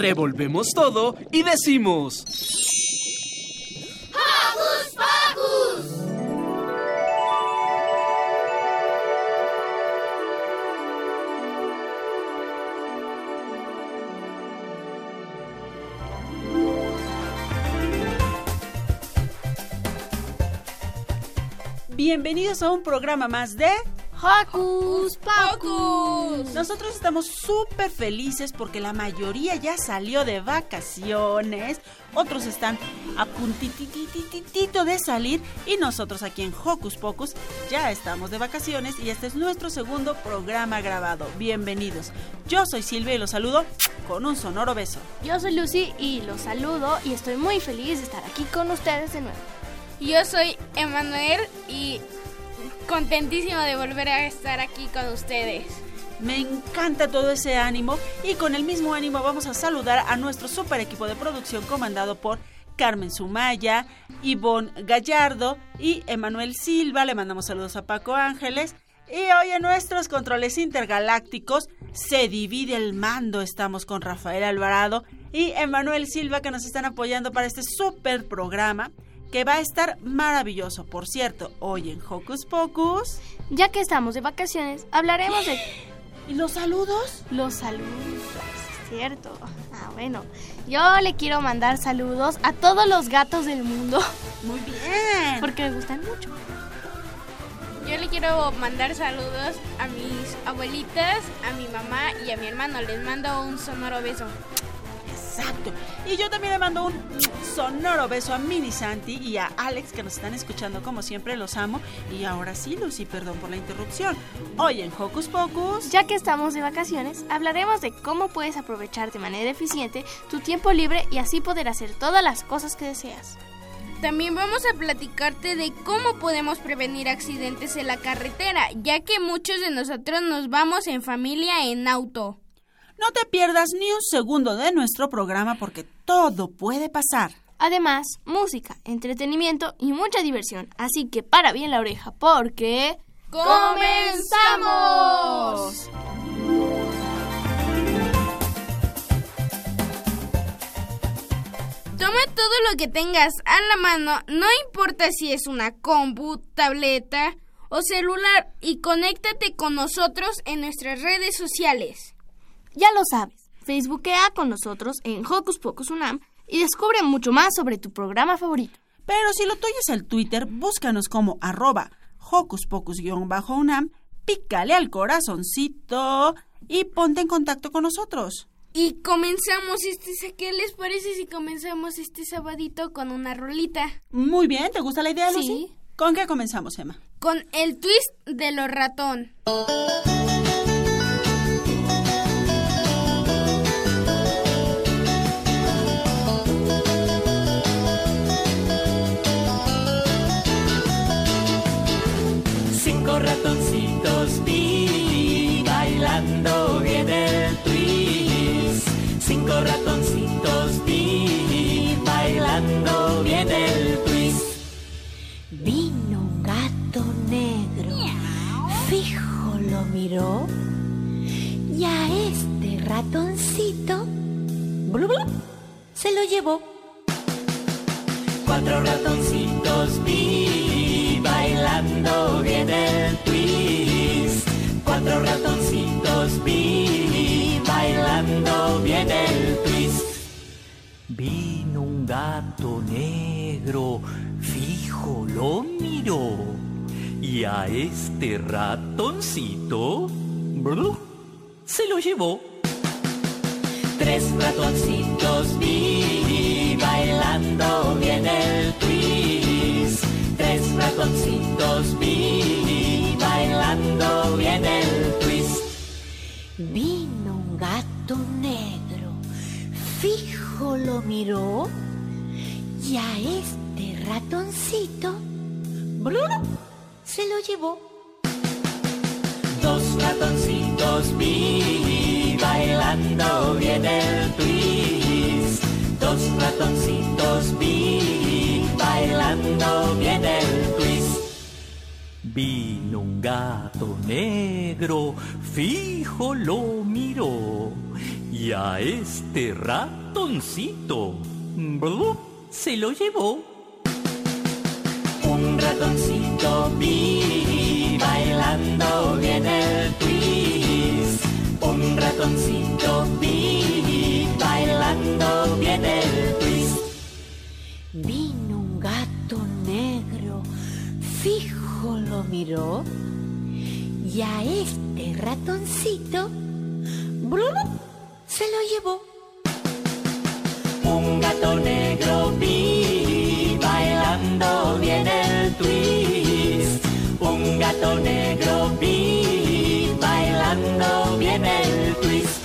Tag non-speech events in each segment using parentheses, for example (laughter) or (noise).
Revolvemos todo y decimos... ¡Hocus Pocus! Bienvenidos a un programa más de Hocus Pocus. Nosotros estamos súper felices porque la mayoría ya salió de vacaciones, otros están a puntitititito de salir y nosotros aquí en Hocus Pocus ya estamos de vacaciones y este es nuestro segundo programa grabado. Bienvenidos. Yo soy Silvia y los saludo con un sonoro beso. Yo soy Lucy y los saludo y estoy muy feliz de estar aquí con ustedes de nuevo. Yo soy Emanuel y contentísimo de volver a estar aquí con ustedes. Me encanta todo ese ánimo y con el mismo ánimo vamos a saludar a nuestro super equipo de producción comandado por Carmen Sumaya, Ivonne Gallardo y Emanuel Silva. Le mandamos saludos a Paco Ángeles. Y hoy en nuestros controles intergalácticos se divide el mando. Estamos con Rafael Alvarado y Emanuel Silva que nos están apoyando para este super programa que va a estar maravilloso. Por cierto, hoy en Hocus Pocus... Ya que estamos de vacaciones, hablaremos de... ¿Y los saludos? Los saludos, es cierto. Ah, bueno. Yo le quiero mandar saludos a todos los gatos del mundo. Muy bien. Porque me gustan mucho. Yo le quiero mandar saludos a mis abuelitas, a mi mamá y a mi hermano. Les mando un sonoro beso. Exacto. Y yo también le mando un sonoro beso a Mini Santi y a Alex que nos están escuchando como siempre, los amo. Y ahora sí, Lucy, perdón por la interrupción. Hoy en Hocus Pocus... Ya que estamos de vacaciones, hablaremos de cómo puedes aprovechar de manera eficiente tu tiempo libre y así poder hacer todas las cosas que deseas. También vamos a platicarte de cómo podemos prevenir accidentes en la carretera, ya que muchos de nosotros nos vamos en familia en auto. No te pierdas ni un segundo de nuestro programa porque todo puede pasar. Además, música, entretenimiento y mucha diversión. Así que para bien la oreja porque... ¡Comenzamos! Toma todo lo que tengas a la mano, no importa si es una compu, tableta o celular, y conéctate con nosotros en nuestras redes sociales. Ya lo sabes, Facebookea con nosotros en Hocus Pocus Unam y descubre mucho más sobre tu programa favorito. Pero si lo tuyo es el Twitter, búscanos como arroba Hocus Pocus-Unam, pícale al corazoncito y ponte en contacto con nosotros. Y comenzamos este, ¿qué les parece si comenzamos este sabadito con una rolita? Muy bien, ¿te gusta la idea, Lucy? Sí. ¿Con qué comenzamos, Emma? Con el twist de los ratón. Miró, y a este ratoncito blu, blu, se lo llevó. Cuatro ratoncitos vi bailando bien el twist. Cuatro ratoncitos vi bailando bien el twist. Vino un gato negro, fijo lo miró. Y a este ratoncito blu, se lo llevó. Tres ratoncitos vi bailando bien el twist. Tres ratoncitos vi bailando bien el twist. Vino un gato negro, fijo lo miró y a este ratoncito ¡brum! Se lo llevó. Dos ratoncitos vi bailando bien el twist. Dos ratoncitos vi bailando bien el twist. Vino un gato negro, fijo lo miró, y a este ratoncito ¡blup! se lo llevó. Un ratoncito vi bailando bien el twist. Un ratoncito vi bailando bien el twist. Vino un gato negro, fijo lo miró y a este ratoncito ¡brum! se lo llevó. Un gato negro gato negro vi bailando bien el twist.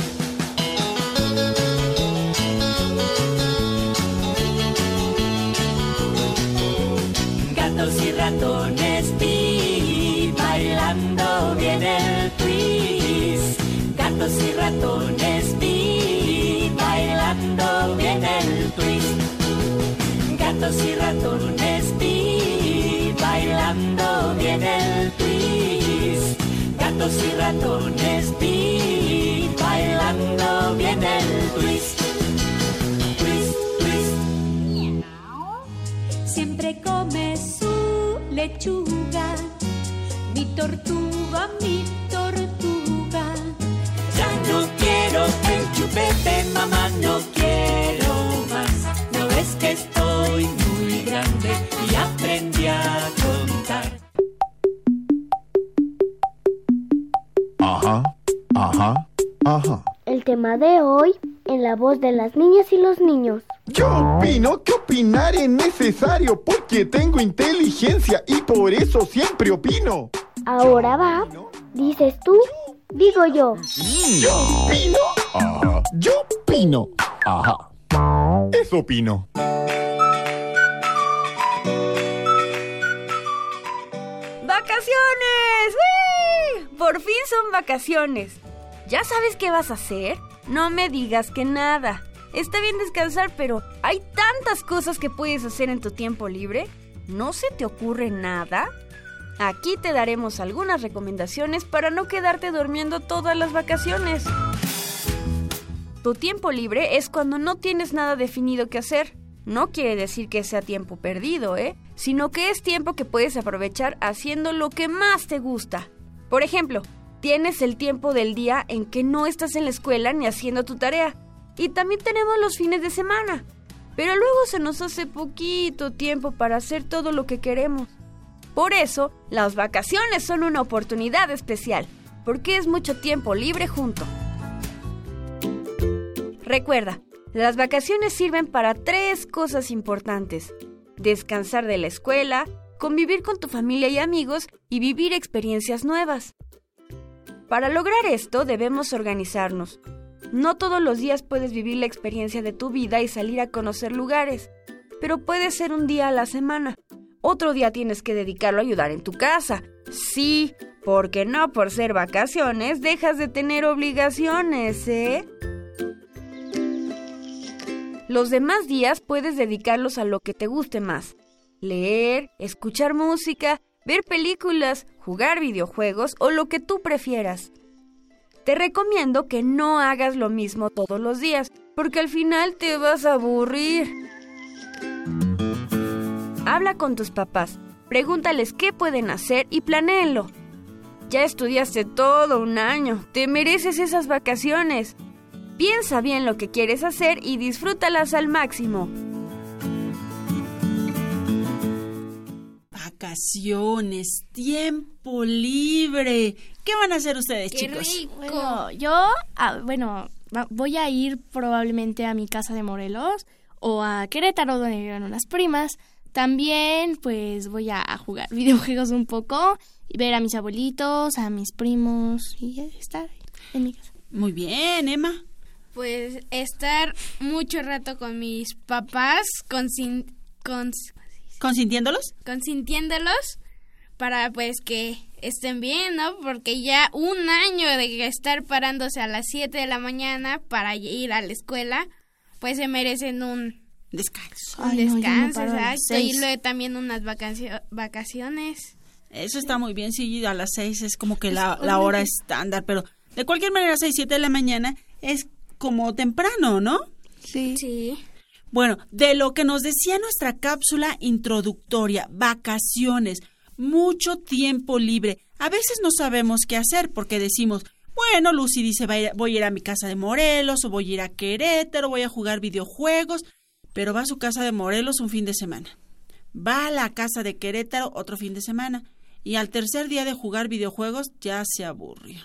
Gatos y ratones vi bailando bien el twist. Gatos y ratones vi bailando bien el twist. Gatos y ratones Gatos y ratones vi bailando bien el twist. Twist, twist. Siempre come su lechuga, mi tortuga, mi la voz de las niñas y los niños. Yo opino que opinar es necesario porque tengo inteligencia y por eso siempre opino. Ahora va, dices tú, digo yo. Yo opino. Ajá. Yo opino. Ajá. Eso opino. ¡Vacaciones! ¡Uy! Por fin son vacaciones. ¿Ya sabes qué vas a hacer? No me digas que nada. Está bien descansar, pero hay tantas cosas que puedes hacer en tu tiempo libre. ¿No se te ocurre nada? Aquí te daremos algunas recomendaciones para no quedarte durmiendo todas las vacaciones. Tu tiempo libre es cuando no tienes nada definido que hacer. No quiere decir que sea tiempo perdido, ¿eh? Sino que es tiempo que puedes aprovechar haciendo lo que más te gusta. Por ejemplo, tienes el tiempo del día en que no estás en la escuela ni haciendo tu tarea. Y también tenemos los fines de semana. Pero luego se nos hace poquito tiempo para hacer todo lo que queremos. Por eso, las vacaciones son una oportunidad especial, porque es mucho tiempo libre junto. Recuerda, las vacaciones sirven para tres cosas importantes. Descansar de la escuela, convivir con tu familia y amigos y vivir experiencias nuevas. Para lograr esto debemos organizarnos. No todos los días puedes vivir la experiencia de tu vida y salir a conocer lugares, pero puede ser un día a la semana. Otro día tienes que dedicarlo a ayudar en tu casa. Sí, porque no por ser vacaciones dejas de tener obligaciones, ¿eh? Los demás días puedes dedicarlos a lo que te guste más. Leer, escuchar música, ver películas, jugar videojuegos o lo que tú prefieras. Te recomiendo que no hagas lo mismo todos los días, porque al final te vas a aburrir. Habla con tus papás, pregúntales qué pueden hacer y planéenlo. Ya estudiaste todo un año, te mereces esas vacaciones. Piensa bien lo que quieres hacer y disfrútalas al máximo. Vacaciones, tiempo libre. ¿Qué van a hacer ustedes, chicos? Bueno, yo, ah, bueno, voy a ir probablemente a mi casa de Morelos o a Querétaro donde viven unas primas. También, pues, voy a jugar (laughs) videojuegos un poco y ver a mis abuelitos, a mis primos y estar en mi casa. Muy bien, Emma. Pues estar mucho rato con mis papás, consin- cons- ¿Consintiéndolos? consintiéndolos para pues que estén bien, ¿no? Porque ya un año de estar parándose a las 7 de la mañana para ir a la escuela, pues se merecen un Descanso. un Ay, no, no descanso, exacto, y luego también unas vacacio- vacaciones. Eso está muy bien, sí, a las seis es como que la, la hora estándar, pero de cualquier manera, seis, siete de la mañana es como temprano, ¿no? Sí. Sí. Bueno, de lo que nos decía nuestra cápsula introductoria, vacaciones, mucho tiempo libre. A veces no sabemos qué hacer porque decimos, bueno, Lucy dice, "Va a ir- voy a ir a mi casa de Morelos o voy a ir a Querétaro, voy a jugar videojuegos, pero va a su casa de Morelos un fin de semana. Va a la casa de Querétaro otro fin de semana y al tercer día de jugar videojuegos ya se aburrió.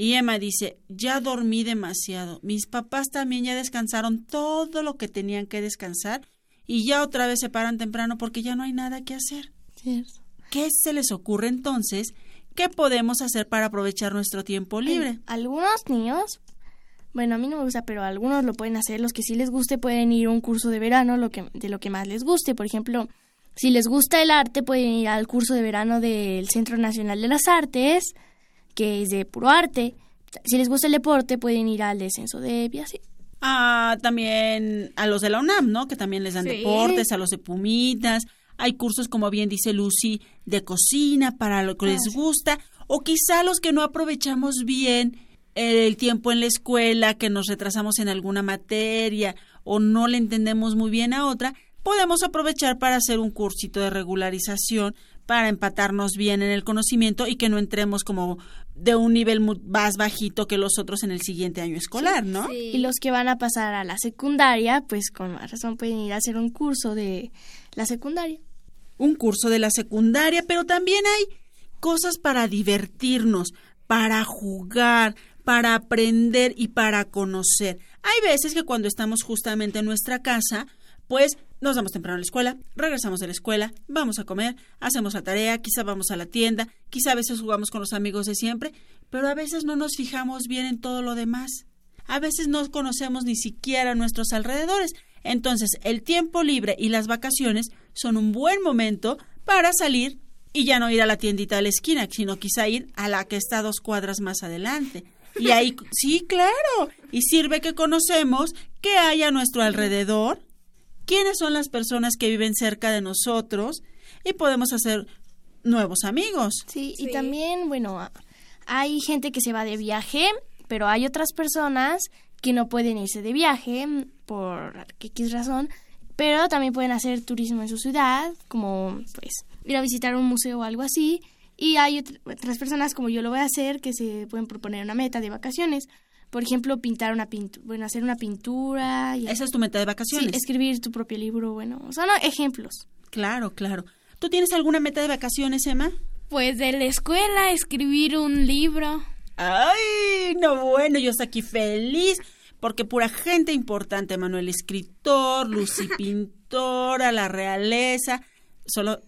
Y Emma dice, ya dormí demasiado. Mis papás también ya descansaron todo lo que tenían que descansar y ya otra vez se paran temprano porque ya no hay nada que hacer. Cierto. ¿Qué se les ocurre entonces? ¿Qué podemos hacer para aprovechar nuestro tiempo libre? Algunos niños, bueno, a mí no me gusta, pero algunos lo pueden hacer. Los que sí les guste pueden ir a un curso de verano lo que, de lo que más les guste. Por ejemplo, si les gusta el arte, pueden ir al curso de verano del Centro Nacional de las Artes, que es de puro arte. Si les gusta el deporte, pueden ir al descenso de así. Ah, también a los de la UNAM, ¿no? Que también les dan Sí. deportes, a los de Pumitas. Hay cursos, como bien dice Lucy, de cocina para lo que Ah, les gusta. O quizá los que no aprovechamos bien el tiempo en la escuela, que nos retrasamos en alguna materia o no le entendemos muy bien a otra, podemos aprovechar para hacer un cursito de regularización para empatarnos bien en el conocimiento y que no entremos como de un nivel mu- más bajito que los otros en el siguiente año escolar, ¿no? Y los que van a pasar a la secundaria, pues con más razón pueden ir a hacer un curso de la secundaria. un curso de la secundaria, pero también hay cosas para divertirnos, para jugar, para aprender y para conocer. Hay veces que cuando estamos justamente en nuestra casa, pues nos vamos temprano a la escuela, regresamos de la escuela, vamos a comer, hacemos la tarea, quizá vamos a la tienda, quizá a veces jugamos con los amigos de siempre, pero a veces no nos fijamos bien en todo lo demás. A veces no conocemos ni siquiera nuestros alrededores. Entonces, el tiempo libre y las vacaciones son un buen momento para salir y ya no ir a la tiendita de la esquina, sino quizá ir a la que está dos cuadras más adelante. Y ahí, (laughs) sí, claro, y sirve que conocemos qué hay a nuestro alrededor, quiénes son las personas que viven cerca de nosotros y podemos hacer nuevos amigos. Sí, y también, bueno, hay gente que se va de viaje, pero hay otras personas que no pueden irse de viaje por X razón, pero también pueden hacer turismo en su ciudad, como pues ir a visitar un museo o algo así. Y hay ot- otras personas, como yo lo voy a hacer, que se pueden proponer una meta de vacaciones. Por ejemplo, pintar una pintura, bueno, hacer una pintura. Y Esa es tu meta de vacaciones. Sí, escribir tu propio libro, bueno, son ejemplos. Claro, claro. ¿Tú tienes alguna meta de vacaciones, Emma? Pues de la escuela, escribir un libro. Ay, no, bueno, yo estoy aquí feliz porque pura gente importante, Manuel escritor, Lucy (laughs) pintora, la realeza, solo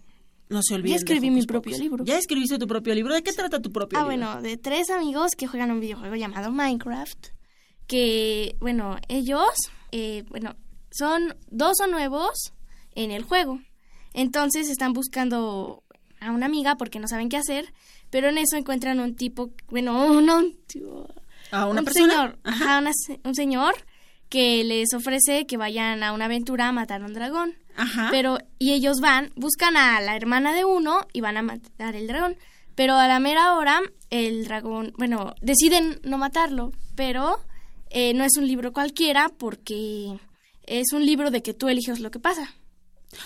no se olviden. Ya escribí mi propio Pocus. libro. ¿Ya escribiste tu propio libro? ¿De qué trata tu propio Ah, libro? bueno, de tres amigos que juegan un videojuego llamado Minecraft. Que, bueno, ellos, eh, bueno, son dos son nuevos en el juego. Entonces están buscando a una amiga porque no saben qué hacer. Pero en eso encuentran un tipo, bueno, un, (laughs) un, ¿A una un persona? señor, ajá, una se- un señor que les ofrece que vayan a una aventura a matar a un dragón. Ajá. Pero, y ellos van, buscan a la hermana de uno y van a matar el dragón. Pero a la mera hora, el dragón, bueno, deciden no matarlo, pero eh, no es un libro cualquiera porque es un libro de que tú eliges lo que pasa.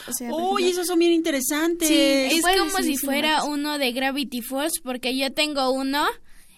O sea, ejemplo- esos son bien interesantes. Sí, es como si fuera uno de Gravity Falls, porque yo tengo uno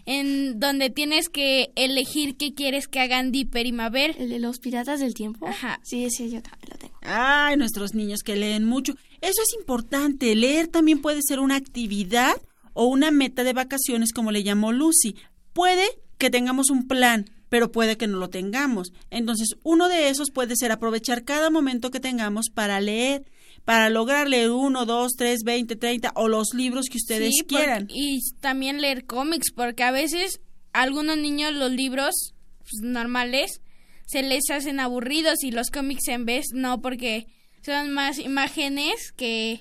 en donde tienes que elegir qué quieres que hagan Dipper y Mabel. ¿El de los piratas del tiempo? Ajá. Sí, sí, yo también lo tengo. Ay, nuestros niños que leen mucho. Eso es importante. Leer también puede ser una actividad o una meta de vacaciones, como le llamó Lucy. Puede que tengamos un plan, pero puede que no lo tengamos. Entonces, uno de esos puede ser aprovechar cada momento que tengamos para leer, para lograr leer uno, dos, tres, veinte, treinta o los libros que ustedes Sí, quieran. y también leer cómics, porque a veces algunos niños los libros pues, normales se les hacen aburridos y los cómics en vez no porque son más imágenes que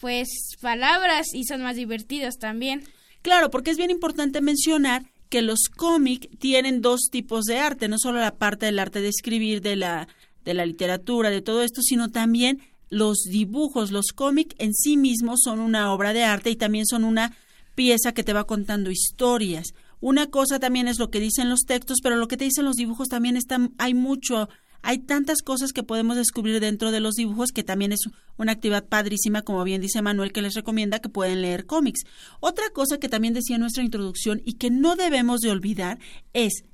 pues palabras y son más divertidos también. Claro, porque es bien importante mencionar que los cómics tienen dos tipos de arte, no solo la parte del arte de escribir, de la, de la literatura, de todo esto, sino también los dibujos, los cómics en sí mismos son una obra de arte y también son una pieza que te va contando historias. Una cosa también es lo que dicen los textos, pero lo que te dicen los dibujos también está, hay mucho, hay tantas cosas que podemos descubrir dentro de los dibujos que también es una actividad padrísima, como bien dice Manuel, que les recomienda que pueden leer cómics. Otra cosa que también decía en nuestra introducción y que no debemos de olvidar es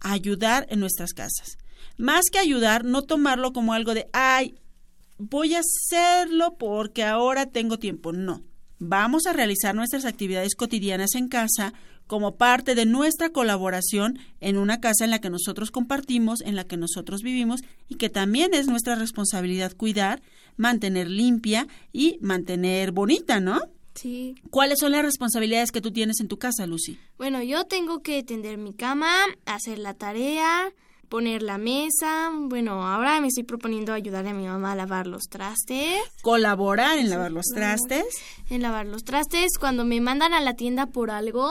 ayudar en nuestras casas. Más que ayudar, no tomarlo como algo de, ay, voy a hacerlo porque ahora tengo tiempo. No. Vamos a realizar nuestras actividades cotidianas en casa como parte de nuestra colaboración en una casa en la que nosotros compartimos, en la que nosotros vivimos y que también es nuestra responsabilidad cuidar, mantener limpia y mantener bonita, ¿no? Sí. ¿Cuáles son las responsabilidades que tú tienes en tu casa, Lucy? Bueno, yo tengo que tender mi cama, hacer la tarea, poner la mesa. Bueno, ahora me estoy proponiendo ayudar a mi mamá a lavar los trastes. Colaborar en lavar los trastes. En lavar los trastes. Cuando me mandan a la tienda por algo,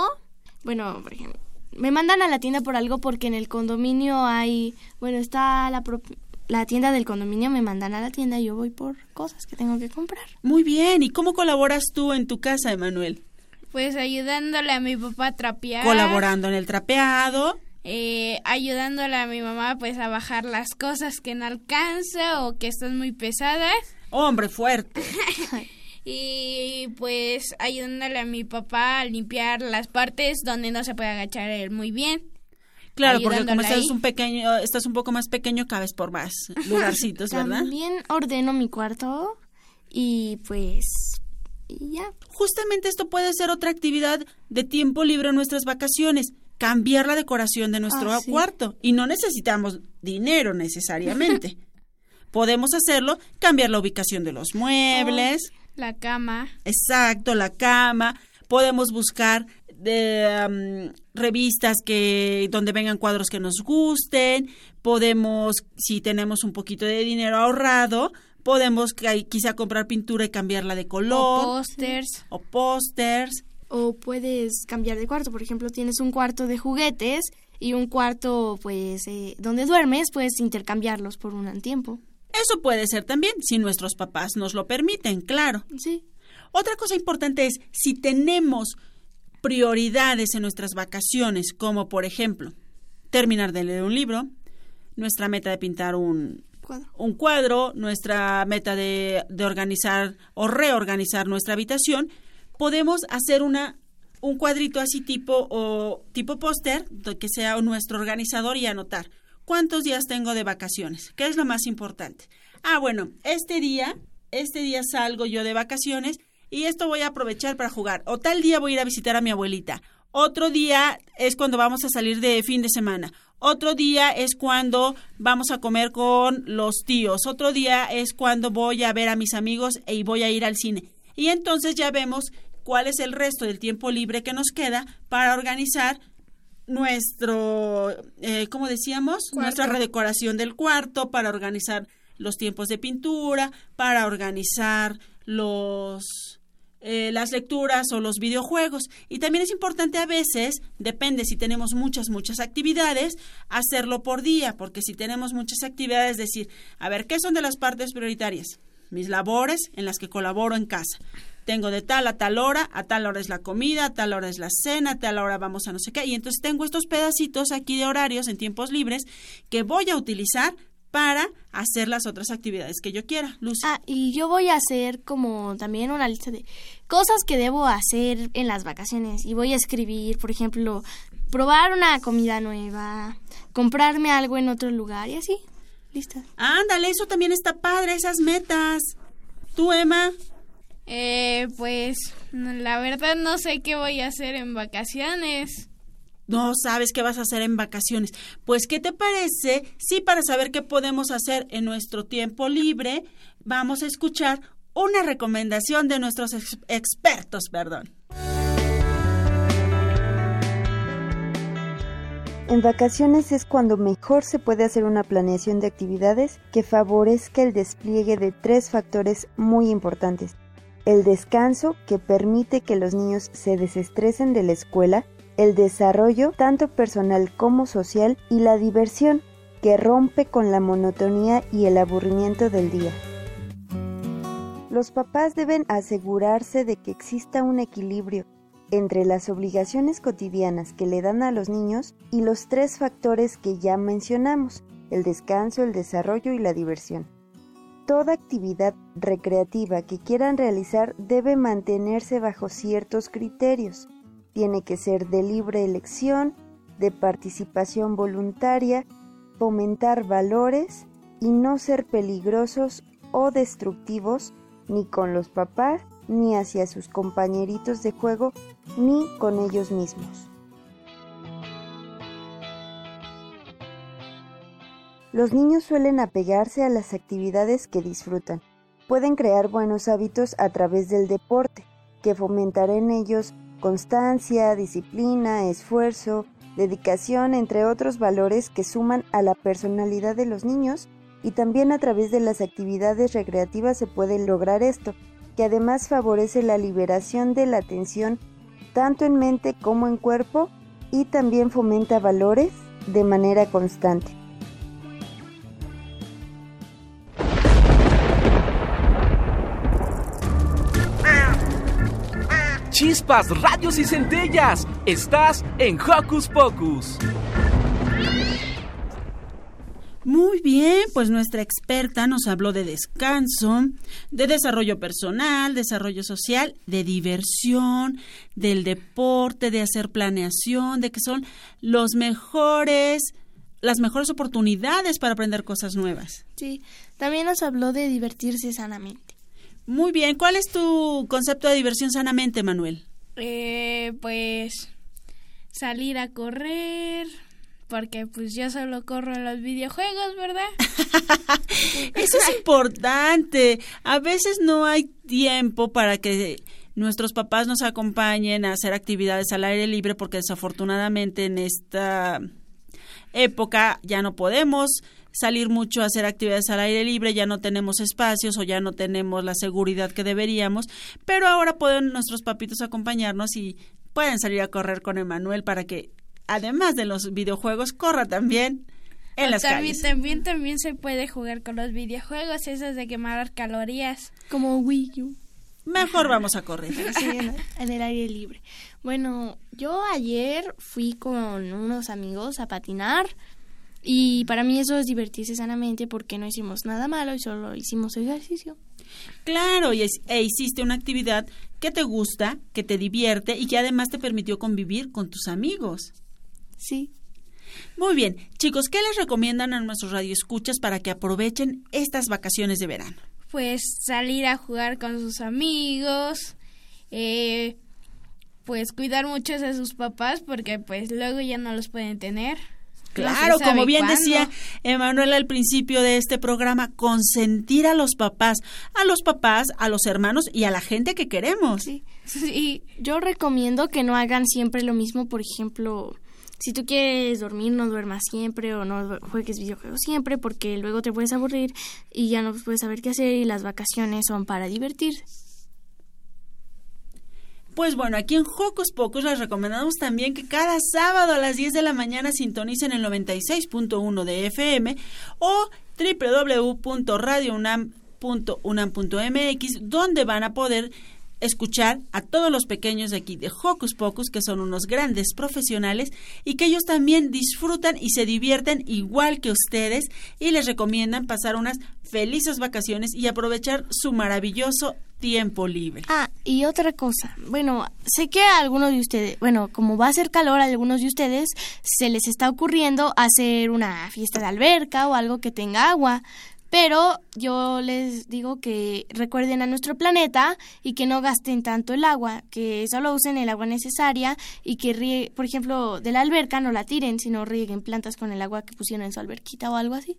bueno, por ejemplo, me mandan a la tienda por algo porque en el condominio hay, bueno, está la, la tienda del condominio, me mandan a la tienda y yo voy por cosas que tengo que comprar. Muy bien, ¿y cómo colaboras tú en tu casa, Emanuel? Pues ayudándole a mi papá a trapear. Colaborando en el trapeado. Eh, ayudándole a mi mamá pues a bajar las cosas que no alcanza o que están muy pesadas. Hombre fuerte. (laughs) y pues ayudándole a mi papá a limpiar las partes donde no se puede agachar él muy bien. Claro, porque como estás un pequeño, estás un poco más pequeño, cabes por más (laughs) lugarcitos, ¿verdad? También ordeno mi cuarto y pues y ya. Justamente esto puede ser otra actividad de tiempo libre en nuestras vacaciones, cambiar la decoración de nuestro Ah, cuarto y no necesitamos dinero necesariamente. (laughs) Podemos hacerlo, cambiar la ubicación de los muebles. La cama. Exacto, la cama. Podemos buscar de, um, revistas que donde vengan cuadros que nos gusten. Podemos, si tenemos un poquito de dinero ahorrado, podemos quizá comprar pintura y cambiarla de color. O pósters. O pósters. O puedes cambiar de cuarto. Por ejemplo, tienes un cuarto de juguetes y un cuarto, pues, eh, donde duermes, puedes intercambiarlos por un tiempo. Eso puede ser también, si nuestros papás nos lo permiten, claro. Sí. Otra cosa importante es, si tenemos prioridades en nuestras vacaciones, como por ejemplo, terminar de leer un libro, nuestra meta de pintar un cuadro, un cuadro nuestra meta de, de organizar o reorganizar nuestra habitación, podemos hacer una un cuadrito así tipo o tipo póster que sea nuestro organizador y anotar cuántos días tengo de vacaciones, qué es lo más importante. Ah, bueno, este día, este día salgo yo de vacaciones y esto voy a aprovechar para jugar. O tal día voy a ir a visitar a mi abuelita. Otro día es cuando vamos a salir de fin de semana. Otro día es cuando vamos a comer con los tíos. Otro día es cuando voy a ver a mis amigos y voy a ir al cine. Y entonces ya vemos cuál es el resto del tiempo libre que nos queda para organizar nuestro, eh, ¿cómo decíamos? Cuarto. Nuestra redecoración del cuarto, para organizar los tiempos de pintura, para organizar los eh, las lecturas o los videojuegos. Y también es importante a veces, depende si tenemos muchas, muchas actividades, hacerlo por día, porque si tenemos muchas actividades, decir, a ver, ¿qué son de las partes prioritarias? Mis labores en las que colaboro en casa. Tengo de tal a tal hora, a tal hora es la comida, a tal hora es la cena, a tal hora vamos a no sé qué. Y entonces tengo estos pedacitos aquí de horarios en tiempos libres que voy a utilizar para hacer las otras actividades que yo quiera. Lucy. Ah, y yo voy a hacer como también una lista de cosas que debo hacer en las vacaciones. Y voy a escribir, por ejemplo, probar una comida nueva, comprarme algo en otro lugar y así. Lista. Ándale, eso también está padre, esas metas. ¿Tú, Emma? Eh, pues la verdad no sé qué voy a hacer en vacaciones. No sabes qué vas a hacer en vacaciones. Pues, ¿qué te parece? Sí, para saber qué podemos hacer en nuestro tiempo libre, vamos a escuchar una recomendación de nuestros ex expertos, perdón. En vacaciones es cuando mejor se puede hacer una planeación de actividades que favorezca el despliegue de tres factores muy importantes. El descanso, que permite que los niños se desestresen de la escuela, el desarrollo, tanto personal como social, y la diversión, que rompe con la monotonía y el aburrimiento del día. Los papás deben asegurarse de que exista un equilibrio entre las obligaciones cotidianas que le dan a los niños y los tres factores que ya mencionamos, el descanso, el desarrollo y la diversión. Toda actividad recreativa que quieran realizar debe mantenerse bajo ciertos criterios. Tiene que ser de libre elección, de participación voluntaria, fomentar valores y no ser peligrosos o destructivos ni con los papás, ni hacia sus compañeritos de juego, ni con ellos mismos. Los niños suelen apegarse a las actividades que disfrutan. Pueden crear buenos hábitos a través del deporte, que fomentará en ellos constancia, disciplina, esfuerzo, dedicación, entre otros valores que suman a la personalidad de los niños y también a través de las actividades recreativas se puede lograr esto, que además favorece la liberación de la tensión tanto en mente como en cuerpo y también fomenta valores de manera constante. Chispas, radios y centellas. Estás en Hocus Pocus. Muy bien, pues nuestra experta nos habló de descanso, de desarrollo personal, desarrollo social, de diversión, del deporte, de hacer planeación, de que son los mejores, las mejores oportunidades para aprender cosas nuevas. Sí, también nos habló de divertirse sanamente. Muy bien, ¿cuál es tu concepto de diversión sanamente, Manuel? Eh, pues salir a correr, porque pues yo solo corro en los videojuegos, ¿verdad? (laughs) Eso es importante. A veces no hay tiempo para que nuestros papás nos acompañen a hacer actividades al aire libre porque desafortunadamente en esta época ya no podemos salir mucho a hacer actividades al aire libre, ya no tenemos espacios o ya no tenemos la seguridad que deberíamos, pero ahora pueden nuestros papitos acompañarnos y pueden salir a correr con Emanuel para que además de los videojuegos, corra también en las también, calles. También, también se puede jugar con los videojuegos, esos de quemar calorías. Como Wii U. Mejor vamos a correr. (laughs) Sí, en, en el aire libre. Bueno, yo ayer fui con unos amigos a patinar y para mí eso es divertirse sanamente porque no hicimos nada malo y solo hicimos ejercicio. Claro, y es- e hiciste una actividad que te gusta, que te divierte y que además te permitió convivir con tus amigos. Sí. Muy bien, chicos, ¿qué les recomiendan a nuestros radioescuchas para que aprovechen estas vacaciones de verano? Pues salir a jugar con sus amigos, eh, pues cuidar mucho de sus papás porque pues luego ya no los pueden tener. Claro, como bien cuándo. decía Emanuel al principio de este programa, consentir a los papás, a los papás, a los hermanos y a la gente que queremos. Sí. Sí, yo recomiendo que no hagan siempre lo mismo, por ejemplo, si tú quieres dormir, no duermas siempre o no juegues videojuegos siempre porque luego te puedes aburrir y ya no puedes saber qué hacer y las vacaciones son para divertirse. Pues bueno, aquí en Hocus Pocus les recomendamos también que cada sábado a las 10 de la mañana sintonicen el 96.1 de FM o www.radiounam.unam.mx donde van a poder escuchar a todos los pequeños de aquí de Hocus Pocus, que son unos grandes profesionales y que ellos también disfrutan y se divierten igual que ustedes y les recomiendan pasar unas felices vacaciones y aprovechar su maravilloso tiempo libre. Ah, y otra cosa. Bueno, sé que a algunos de ustedes, bueno, como va a hacer calor, a algunos de ustedes se les está ocurriendo hacer una fiesta de alberca o algo que tenga agua. Pero yo les digo que recuerden a nuestro planeta y que no gasten tanto el agua, que solo usen el agua necesaria y que, rie por ejemplo, de la alberca no la tiren, sino rieguen plantas con el agua que pusieron en su alberquita o algo así.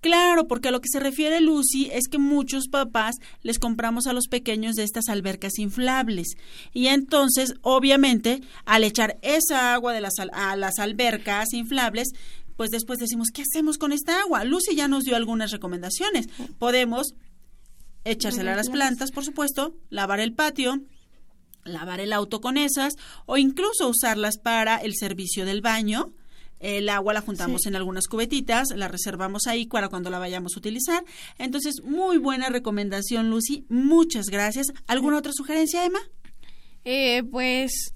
Claro, porque a lo que se refiere Lucy es que muchos papás les compramos a los pequeños de estas albercas inflables. Y entonces, obviamente, al echar esa agua de las, a las albercas inflables, pues después decimos, ¿qué hacemos con esta agua? Lucy ya nos dio algunas recomendaciones. Podemos echársela a las plantas, por supuesto, lavar el patio, lavar el auto con esas o incluso usarlas para el servicio del baño. El agua la juntamos en algunas cubetitas, la reservamos ahí para cuando la vayamos a utilizar. Entonces, muy buena recomendación, Lucy. Muchas gracias. ¿Alguna otra sugerencia, Emma? Eh, pues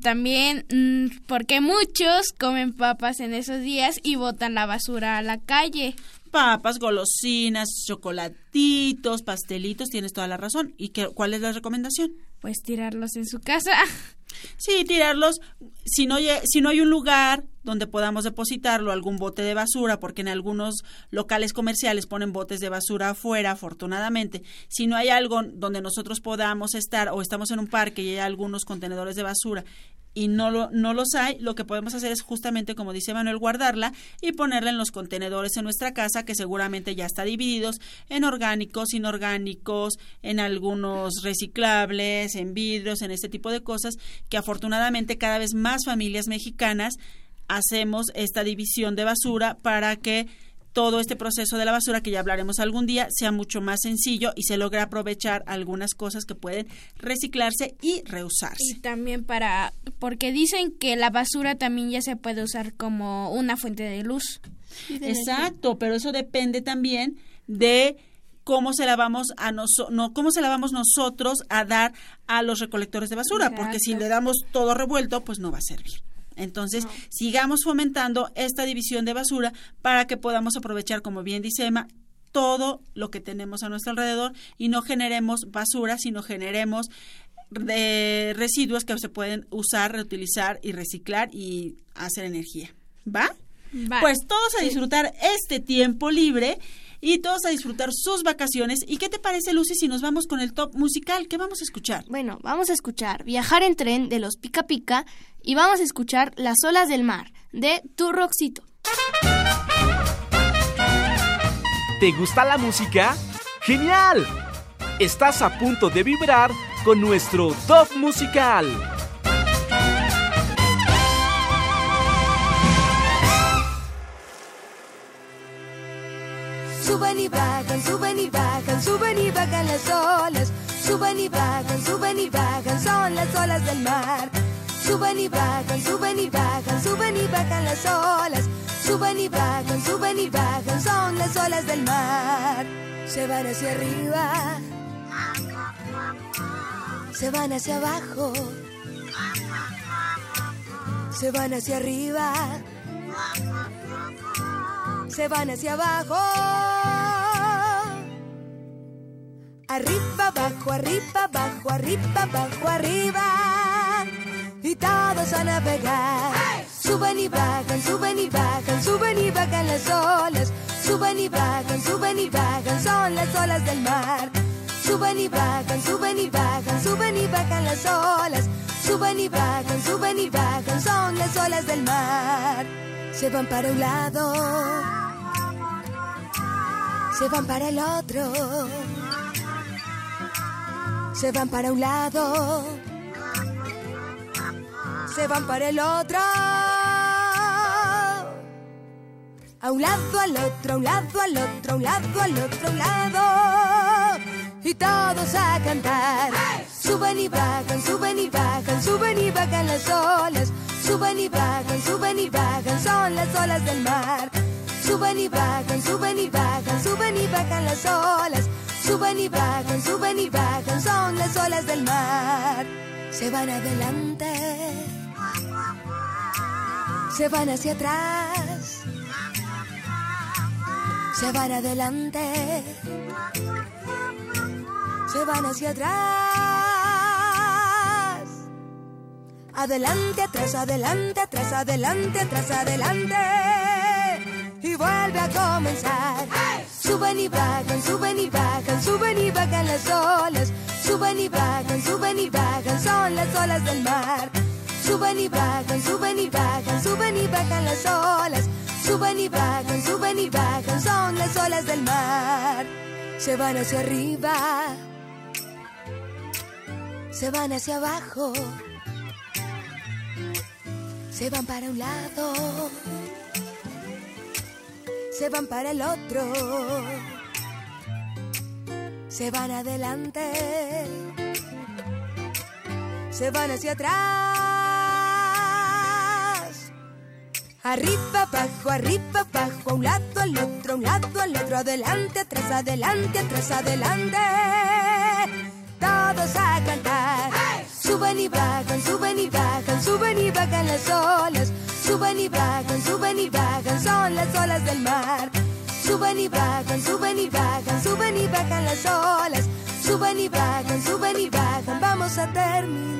también mm, porque muchos comen papas en esos días y botan la basura a la calle. Papas, golosinas, chocolatitos, pastelitos, tienes toda la razón. ¿Y qué, cuál es la recomendación? Pues tirarlos en su casa. (laughs) Sí, tirarlos. Si no, si no hay un lugar donde podamos depositarlo, algún bote de basura, porque en algunos locales comerciales ponen botes de basura afuera, afortunadamente. Si no hay algo donde nosotros podamos estar o estamos en un parque y hay algunos contenedores de basura y no, lo, no los hay, lo que podemos hacer es justamente, como dice Manuel, guardarla y ponerla en los contenedores en nuestra casa, que seguramente ya está divididos en orgánicos, inorgánicos, en algunos reciclables, en vidrios, en este tipo de cosas, que afortunadamente cada vez más familias mexicanas hacemos esta división de basura para que todo este proceso de la basura, que ya hablaremos algún día, sea mucho más sencillo y se logra aprovechar algunas cosas que pueden reciclarse y reusarse. Y también para, porque dicen que la basura también ya se puede usar como una fuente de luz. Exacto, pero eso depende también de cómo se la vamos a no, cómo se la vamos nosotros a dar a los recolectores de basura, porque si le damos todo revuelto, pues no va a servir. Entonces, sigamos fomentando esta división de basura para que podamos aprovechar, como bien dice Emma, todo lo que tenemos a nuestro alrededor y no generemos basura, sino generemos de eh, residuos que se pueden usar, reutilizar y reciclar y hacer energía. ¿Va? Pues todos a disfrutar este tiempo libre y todos a disfrutar sus vacaciones. ¿Y qué te parece, Lucy, si nos vamos con el top musical? ¿Qué vamos a escuchar? Bueno, vamos a escuchar Viajar en tren de los Pica Pica y vamos a escuchar Las olas del mar de Tu Roxito. ¿Te gusta la música? ¡Genial! Estás a punto de vibrar con nuestro top musical. Suben y bajan, suben y bajan, suben y bajan las olas. Suben y bajan, suben y bajan, son las olas del mar. Suben y bajan, suben y bajan, suben y bajan las olas. Suben y bajan, suben y bajan, son las olas del mar. Se van hacia arriba, se van hacia abajo, se van hacia arriba se van hacia abajo. Arriba, abajo, arriba, abajo, arriba, abajo, arriba. Y todos a navegar. Suben y bajan, suben y bajan, suben y bajan las olas. Suben y bajan, suben y bajan, son las olas del mar. Suben y bajan, suben y bajan, suben y bajan las olas. Suben y bajan, suben y bajan, son las olas del mar. Se van para un lado se van para el otro, se van para un lado, se van para el otro. A un lado, al otro, a un lado, al otro, a un lado, al otro lado. Y todos a cantar. Suben y bajan, suben y bajan, suben y bajan las olas. Suben y bajan, suben y bajan, son las olas del mar Suben y bajan, suben y bajan, suben y bajan las olas. Suben y bajan, suben y bajan, son las olas del mar. Se van adelante, se van hacia atrás, se van adelante, se van hacia atrás. Adelante, atrás, adelante, atrás, adelante, atrás, adelante y vuelve a comenzar. Suben Suben y bajan, suben y bajan, suben y bajan las olas. Suben y bajan, suben y bajan, son las olas del mar. Suben y bajan, suben y bajan, suben y bajan las olas. Suben y bajan, suben y bajan, son las olas del mar. Se van hacia arriba, se van hacia abajo, se van para un lado, se van para el otro, se van adelante, se van hacia atrás. Arriba, abajo, arriba, abajo, a un lado, al otro, a un lado, al otro, adelante, atrás, adelante, atrás, adelante. Todos a cantar. Suben y bajan, suben y bajan, suben y bajan las olas. Suben y bajan, suben y bajan, son las olas del mar. Suben y bajan, suben y bajan, suben y bajan las olas. Suben y bajan, suben y bajan, vamos a terminar.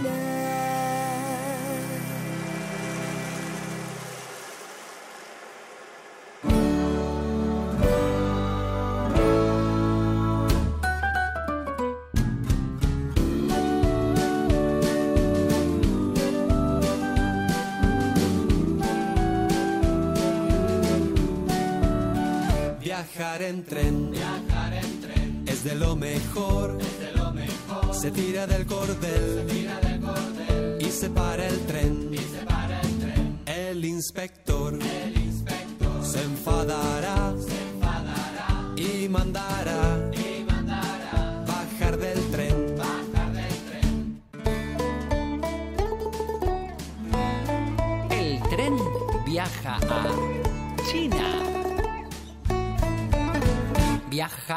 Viajar en tren, es de lo mejor. Se tira del cordel,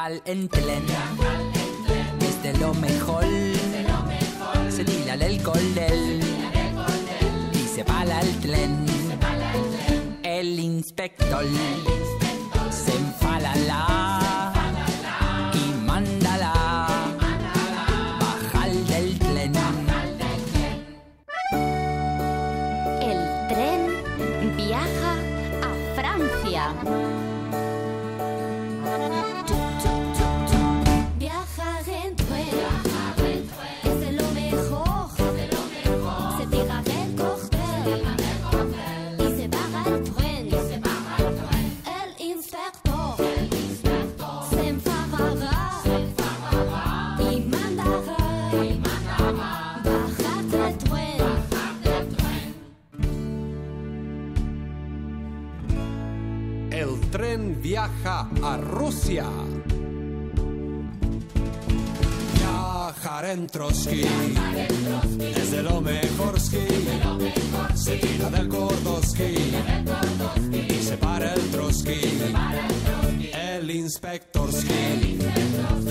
Viaja en tren. Es de lo mejor. Se tira del cordel. Y se para el tren. El inspector se Rusia. Viajar en Trotsky es de lo mejor ski. Se tira del Kordoski y se para el Trotsky. El inspector ski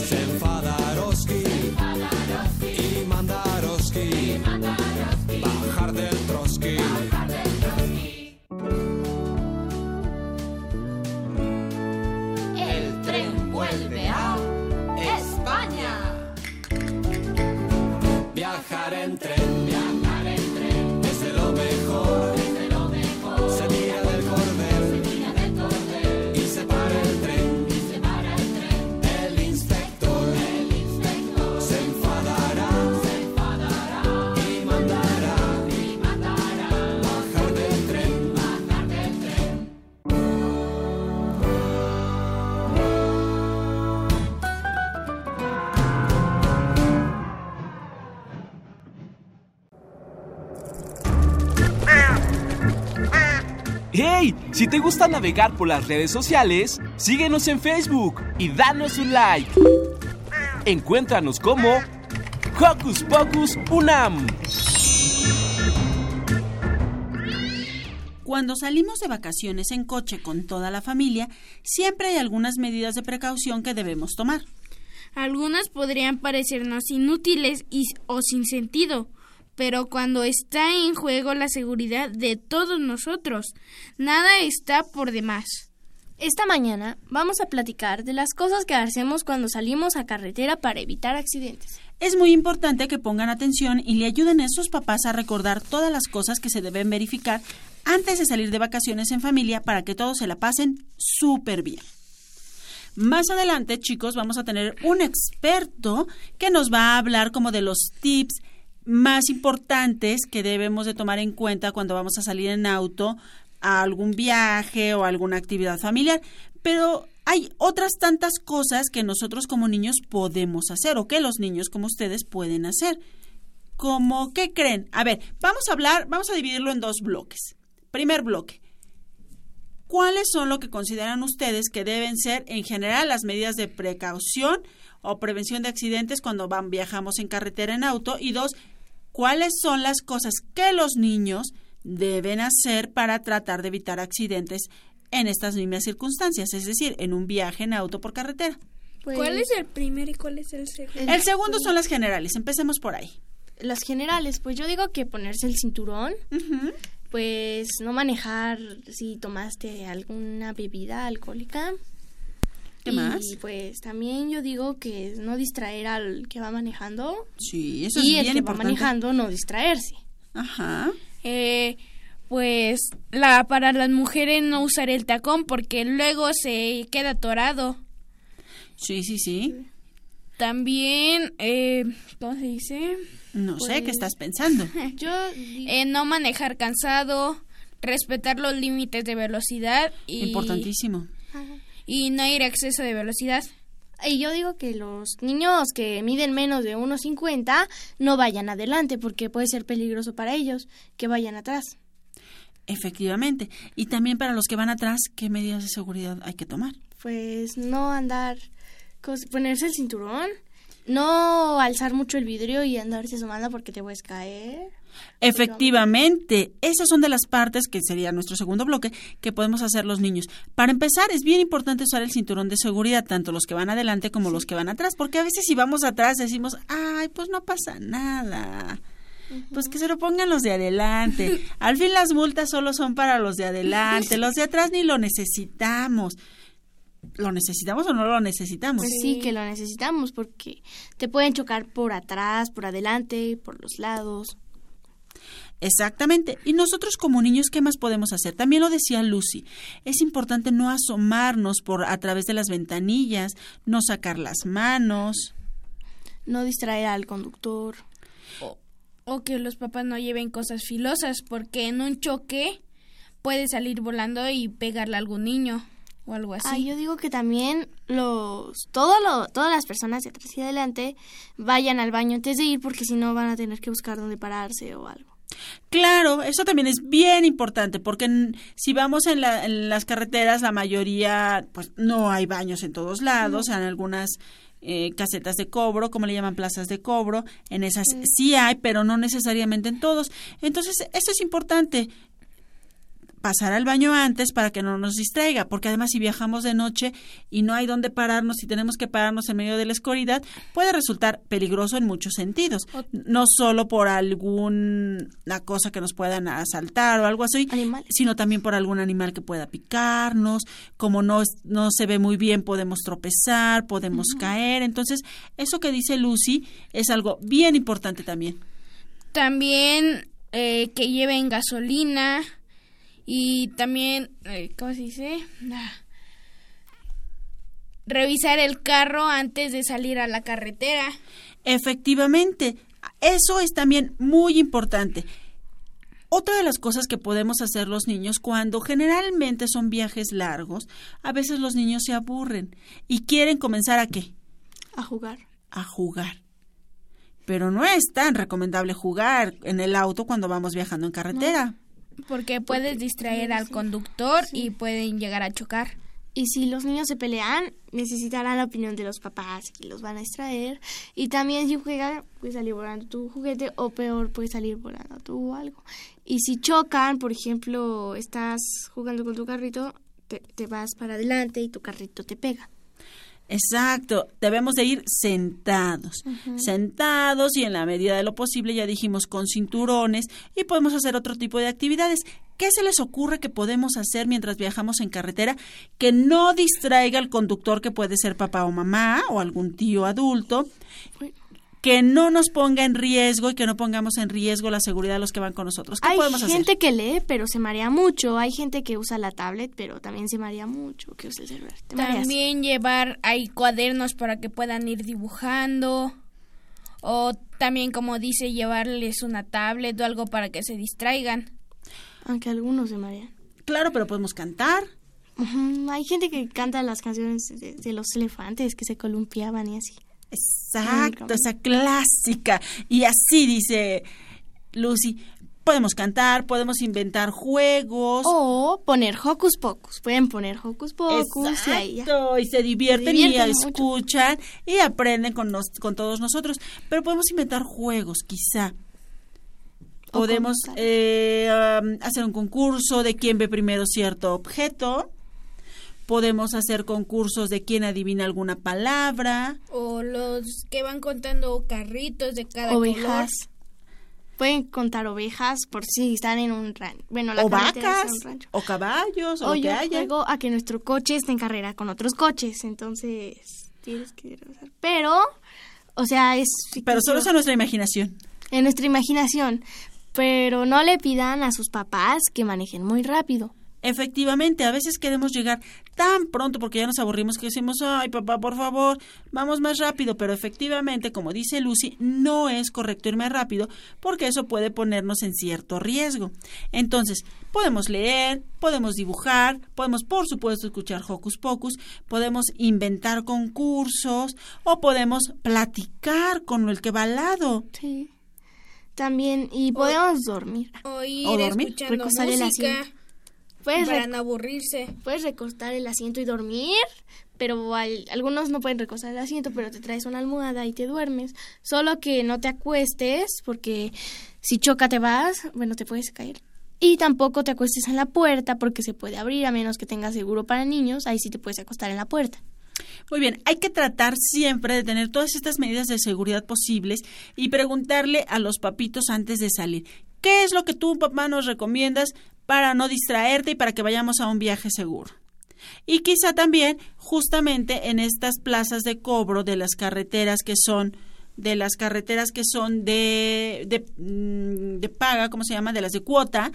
se enfadaroski y mandaroski. Bajar Viajar ¡Hey! Si te gusta navegar por las redes sociales, síguenos en Facebook y danos un like. Encuéntranos como Hocus Pocus Unam. Cuando salimos de vacaciones en coche con toda la familia, siempre hay algunas medidas de precaución que debemos tomar. Algunas podrían parecernos inútiles y, o sin sentido, pero cuando está en juego la seguridad de todos nosotros, nada está por demás. Esta mañana vamos a platicar de las cosas que hacemos cuando salimos a carretera para evitar accidentes. Es muy importante que pongan atención y le ayuden a sus papás a recordar todas las cosas que se deben verificar antes de salir de vacaciones en familia para que todos se la pasen súper bien. Más adelante, chicos, vamos a tener un experto que nos va a hablar como de los tips más importantes que debemos de tomar en cuenta cuando vamos a salir en auto a algún viaje o alguna actividad familiar. Pero hay otras tantas cosas que nosotros como niños podemos hacer o que los niños como ustedes pueden hacer. Como, ¿qué creen? A ver, vamos a hablar, vamos a dividirlo en dos bloques. Primer bloque. ¿Cuáles son lo que consideran ustedes que deben ser en general las medidas de precaución o prevención de accidentes cuando van viajamos en carretera en auto? Y dos, ¿cuáles son las cosas que los niños deben hacer para tratar de evitar accidentes en estas mismas circunstancias, es decir, en un viaje en auto por carretera? ¿Cuál es el primero y cuál es el segundo? El segundo son las generales, empecemos por ahí. Las generales, pues yo digo que ponerse el cinturón, pues no manejar si tomaste alguna bebida alcohólica. ¿Qué y más? pues también yo digo que no distraer al que va manejando. Sí, eso y es el bien que importante. va manejando no distraerse. Ajá. Eh, pues la para las mujeres no usar el tacón porque luego se queda atorado. Sí, sí, sí. También, eh, ¿cómo se dice? No sé, ¿qué Pues- estás pensando? (laughs) Yo eh, no manejar cansado, respetar los límites de velocidad y Importantísimo. Y no ir a exceso de velocidad. Y yo digo que los niños que miden menos de 1.50 no vayan adelante porque puede ser peligroso para ellos que vayan atrás. Efectivamente. Y también para los que van atrás, ¿qué medidas de seguridad hay que tomar? Pues no andar, ponerse el cinturón, no alzar mucho el vidrio y andarse asomando porque te puedes caer. Efectivamente, esas son de las partes que sería nuestro segundo bloque que podemos hacer los niños. Para empezar, es bien importante usar el cinturón de seguridad, tanto los que van adelante como los que van atrás, porque a veces si vamos atrás decimos, ay, pues no pasa nada. Pues que se lo pongan los de adelante. (laughs) Al fin las multas solo son para los de adelante, (laughs) los de atrás ni lo necesitamos. ¿Lo necesitamos o no lo necesitamos? Pues sí que lo necesitamos porque te pueden chocar por atrás, por adelante, por los lados. Exactamente. Y nosotros como niños, ¿qué más podemos hacer? También lo decía Lucy. Es importante no asomarnos por a través de las ventanillas, no sacar las manos. No distraer al conductor. O que los papás no lleven cosas filosas porque en un choque puede salir volando y pegarle a algún niño o algo así. Ah, yo digo que también los todo lo, todas las personas de atrás y adelante vayan al baño antes de ir porque si no van a tener que buscar dónde pararse o algo. Claro, eso también es bien importante porque si vamos en, la- en las carreteras, la mayoría, pues no hay baños en todos lados, en algunas eh, casetas de cobro, como le llaman plazas de cobro, en esas sí hay, pero no necesariamente en todos. Entonces, eso es importante pasar al baño antes para que no nos distraiga, porque además si viajamos de noche y no hay dónde pararnos y tenemos que pararnos en medio de la oscuridad, puede resultar peligroso en muchos sentidos, no solo por alguna cosa que nos puedan asaltar o algo así, sino también por algún animal que pueda picarnos, como no no se ve muy bien podemos tropezar, podemos caer, entonces eso que dice Lucy es algo bien importante también. También eh, que lleven gasolina y también, eh, ¿cómo se dice? Ah. Revisar el carro antes de salir a la carretera. Efectivamente, eso es también muy importante. Otra de las cosas que podemos hacer los niños cuando generalmente son viajes largos, a veces los niños se aburren y quieren comenzar a qué? A jugar. A jugar. Pero no es tan recomendable jugar en el auto cuando vamos viajando en carretera. Porque puedes distraer al conductor y pueden llegar a chocar. Y si los niños se pelean, necesitarán la opinión de los papás y los van a extraer. Y también si juegan, puede salir volando tu juguete o peor, puede salir volando tú o algo. Y si chocan, por ejemplo, estás jugando con tu carrito, te, te vas para adelante y tu carrito te pega. Exacto, debemos de ir sentados, sentados y en la medida de lo posible, ya dijimos, con cinturones y podemos hacer otro tipo de actividades. ¿Qué se les ocurre que podemos hacer mientras viajamos en carretera que no distraiga al conductor que puede ser papá o mamá o algún tío adulto? Que no nos ponga en riesgo y que no pongamos en riesgo la seguridad de los que van con nosotros. ¿Qué Hay podemos gente que lee, pero se marea mucho. Hay gente que usa la tablet, pero también se marea mucho. Que usa el celular. ¿Te mareas? También llevar ahí cuadernos para que puedan ir dibujando. O también, como dice, llevarles una tablet o algo para que se distraigan. Aunque algunos se marean. Claro, pero podemos cantar. Hay gente que canta las canciones de, de los elefantes que se columpiaban y así. Exacto, esa clásica. Y así dice Lucy, podemos cantar, podemos inventar juegos. O poner hocus pocus. Pueden poner hocus pocus y ahí ya. Exacto, y se divierten, Se divierten y mucho. escuchan y aprenden con, nos- con todos nosotros. Pero podemos inventar juegos, quizá. O Podemos eh, um, hacer un concurso de quién ve primero cierto objeto. Podemos hacer concursos de quién adivina alguna palabra. O los que van contando carritos de cada Ovejas. color. Pueden contar ovejas por si están en un rancho. Bueno, la o vacas, un rancho. o caballos, o, O lo que yo haya. juego a que nuestro coche esté en carrera con otros coches. Entonces, tienes que regresar. Pero, o sea, es... Pero solo es a nuestra imaginación. En nuestra imaginación. Pero no le pidan a sus papás que manejen muy rápido. Efectivamente, a veces queremos llegar tan pronto porque ya nos aburrimos que decimos, ay papá, por favor, vamos más rápido, pero efectivamente, como dice Lucy, no es correcto ir más rápido porque eso puede ponernos en cierto riesgo. Entonces, podemos leer, podemos dibujar, podemos por supuesto escuchar Hocus Pocus, podemos inventar concursos o podemos platicar con el que va al lado. Sí. También, y podemos dormir. O ir ¿O dormir? escuchando música. Puedes, para no aburrirse. puedes recostar el asiento y dormir, pero al- algunos no pueden recostar el asiento, pero te traes una almohada y te duermes. Solo que no te acuestes, porque si choca te vas, bueno, te puedes caer. Y tampoco te acuestes en la puerta, porque se puede abrir, a menos que tengas seguro para niños, ahí sí te puedes acostar en la puerta. Muy bien, hay que tratar siempre de tener todas estas medidas de seguridad posibles y preguntarle a los papitos antes de salir, ¿qué es lo que tú, papá, nos recomiendas para no distraerte y para que vayamos a un viaje seguro? Y quizá también justamente en estas plazas de cobro de las carreteras que son de las carreteras que son de, de, mm, paga, ¿cómo se llama? De las de cuota,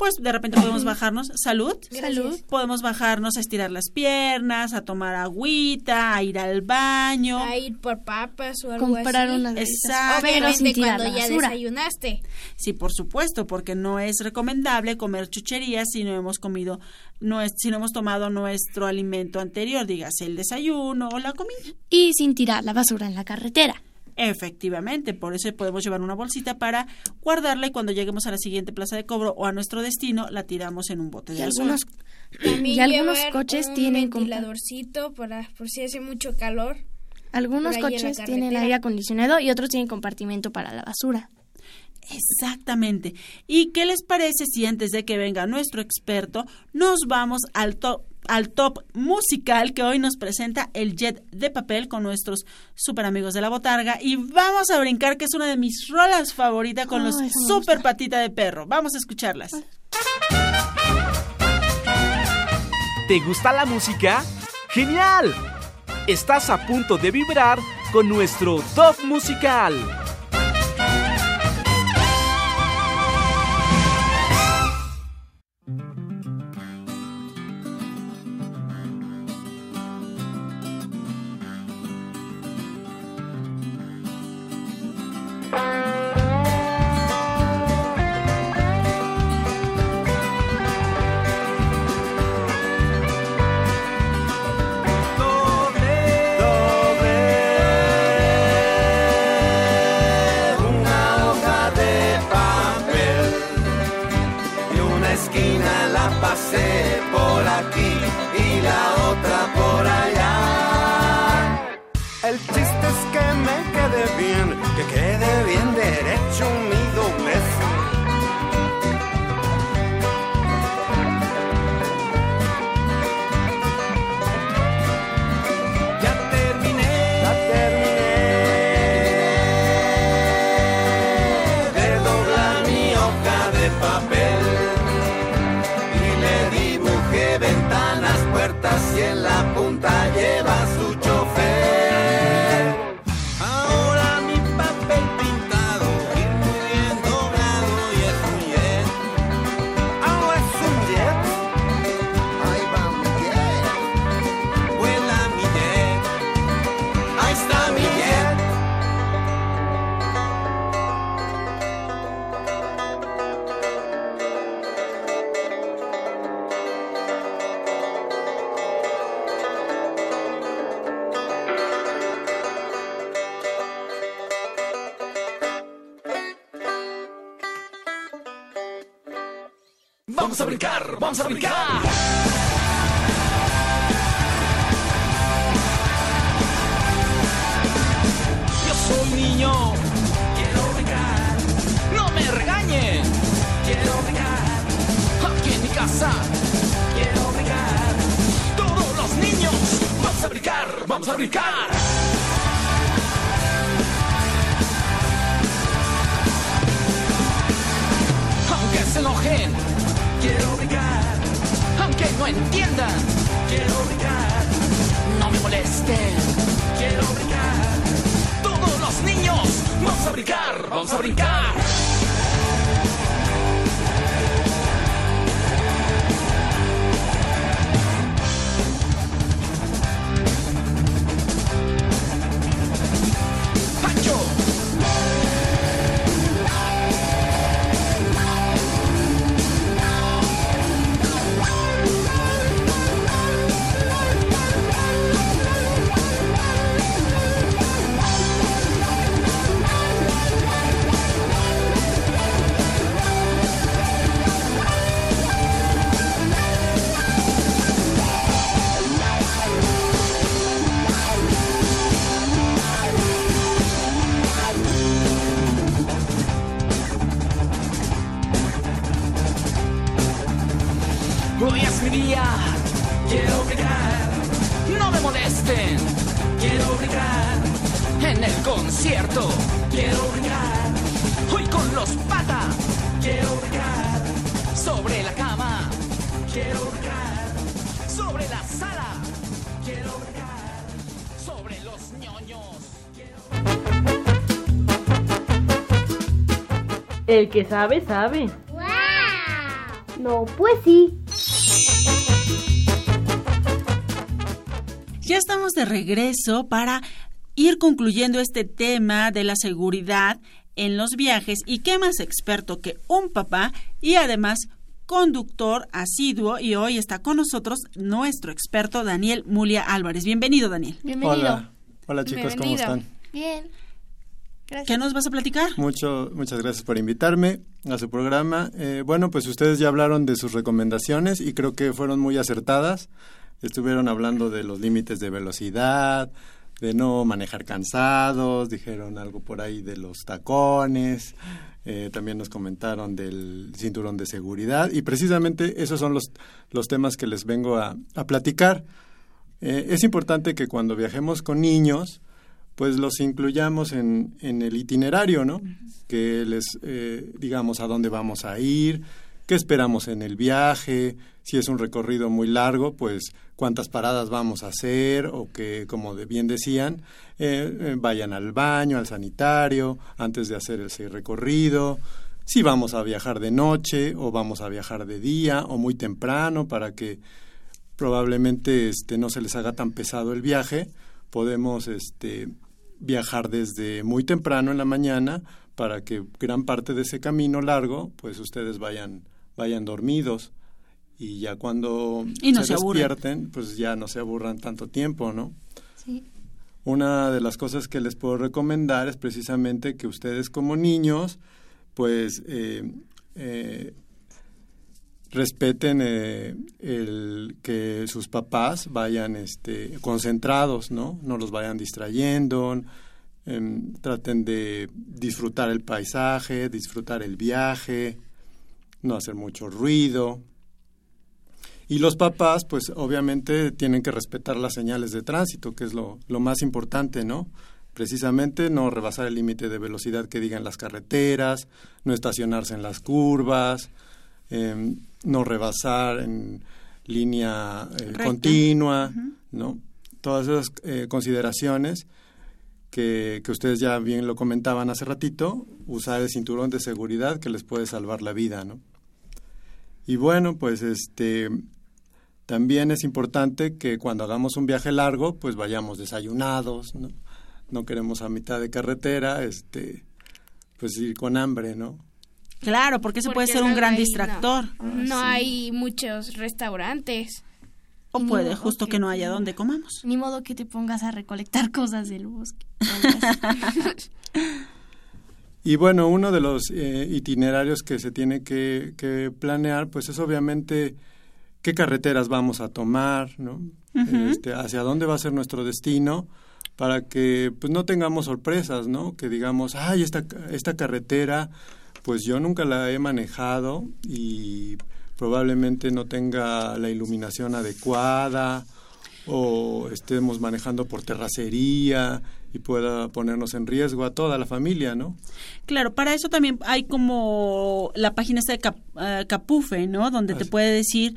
pues de repente podemos bajarnos, salud, Salud. podemos bajarnos a estirar las piernas, a tomar agüita, a ir al baño. A ir por papas o algo Comprar así. unas galletas. Exacto. Obviamente cuando la ya basura. desayunaste. Sí, por supuesto, porque no es recomendable comer chucherías si no hemos comido, no es, si no hemos tomado nuestro alimento anterior, dígase el desayuno o la comida. Y sin tirar la basura en la carretera. Efectivamente, por eso podemos llevar una bolsita para guardarla y cuando lleguemos a la siguiente plaza de cobro o a nuestro destino la tiramos en un bote de Y basura. algunos, También y algunos coches un tienen compa- ventiladorcito para por si hace mucho calor. Algunos coches tienen aire acondicionado y otros tienen compartimento para la basura. Exactamente. ¿Y qué les parece si antes de que venga nuestro experto nos vamos al top al top musical que hoy nos presenta el Jet de Papel con nuestros super amigos de la Botarga y vamos a brincar que es una de mis rolas favoritas con Oh, los super patita de perro. Vamos a escucharlas. ¿Te gusta la música? ¡Genial! Estás a punto de vibrar con nuestro top musical. Brincar, vamos a brincar. Que sabe, sabe. No, pues sí. Ya estamos de regreso para ir concluyendo este tema de la seguridad en los viajes y qué más experto que un papá y además conductor asiduo y hoy está con nosotros nuestro experto Daniel Mulia Álvarez. Bienvenido Daniel. Bienvenido. Hola, hola chicos, ¿cómo están? Bien. Gracias. ¿Qué nos vas a platicar? Mucho, muchas gracias por invitarme a su programa. Eh, bueno, pues ustedes ya hablaron de sus recomendaciones y creo que fueron muy acertadas. Estuvieron hablando de los límites de velocidad, de no manejar cansados, dijeron algo por ahí de los tacones, eh, también nos comentaron del cinturón de seguridad y precisamente esos son los, los temas que les vengo a, a platicar. Eh, es importante que cuando viajemos con niños, pues los incluyamos en, en el itinerario, ¿no? Que les eh, digamos a dónde vamos a ir, qué esperamos en el viaje, si es un recorrido muy largo, pues cuántas paradas vamos a hacer o que, como de bien decían, eh, eh, vayan al baño, al sanitario, antes de hacer ese recorrido, si vamos a viajar de noche o vamos a viajar de día o muy temprano para que probablemente este, no se les haga tan pesado el viaje, podemos este, viajar desde muy temprano en la mañana para que gran parte de ese camino largo, pues ustedes vayan, vayan dormidos y ya cuando y no se, se despierten, pues ya no se aburran tanto tiempo, ¿no? Sí. Una de las cosas que les puedo recomendar es precisamente que ustedes como niños, pues eh, eh, respeten eh, el que sus papás vayan este, concentrados, ¿no? No los vayan distrayendo, em, traten de disfrutar el paisaje, disfrutar el viaje, no hacer mucho ruido. Y los papás, pues obviamente tienen que respetar las señales de tránsito, que es lo, lo más importante, ¿no? Precisamente no rebasar el límite de velocidad que digan las carreteras, no estacionarse en las curvas, eh, no rebasar en línea eh, continua, uh -huh. ¿no? Todas esas eh, consideraciones que, que, ustedes ya bien lo comentaban hace ratito, usar el cinturón de seguridad que les puede salvar la vida, ¿no? Y bueno, pues este también es importante que cuando hagamos un viaje largo, pues vayamos desayunados, ¿no? No queremos a mitad de carretera, este, pues ir con hambre, ¿no? Claro, porque eso Porque puede ser un gran no- distractor. No, hay muchos restaurantes. O puede justo que no haya donde comamos. Ni modo que te pongas a recolectar (laughs) cosas del bosque. Y bueno, uno de los eh, itinerarios que se tiene que, que, planear, pues es obviamente qué carreteras vamos a tomar, ¿no? Este, hacia dónde va a ser nuestro destino, para que pues no tengamos sorpresas, ¿no? Que digamos, ay, esta, esta carretera, pues yo nunca la he manejado y probablemente no tenga la iluminación adecuada o estemos manejando por terracería y pueda ponernos en riesgo a toda la familia, ¿no? Claro, para eso también hay como la página esta de Cap- eh, Capufe, ¿no? Donde te puede decir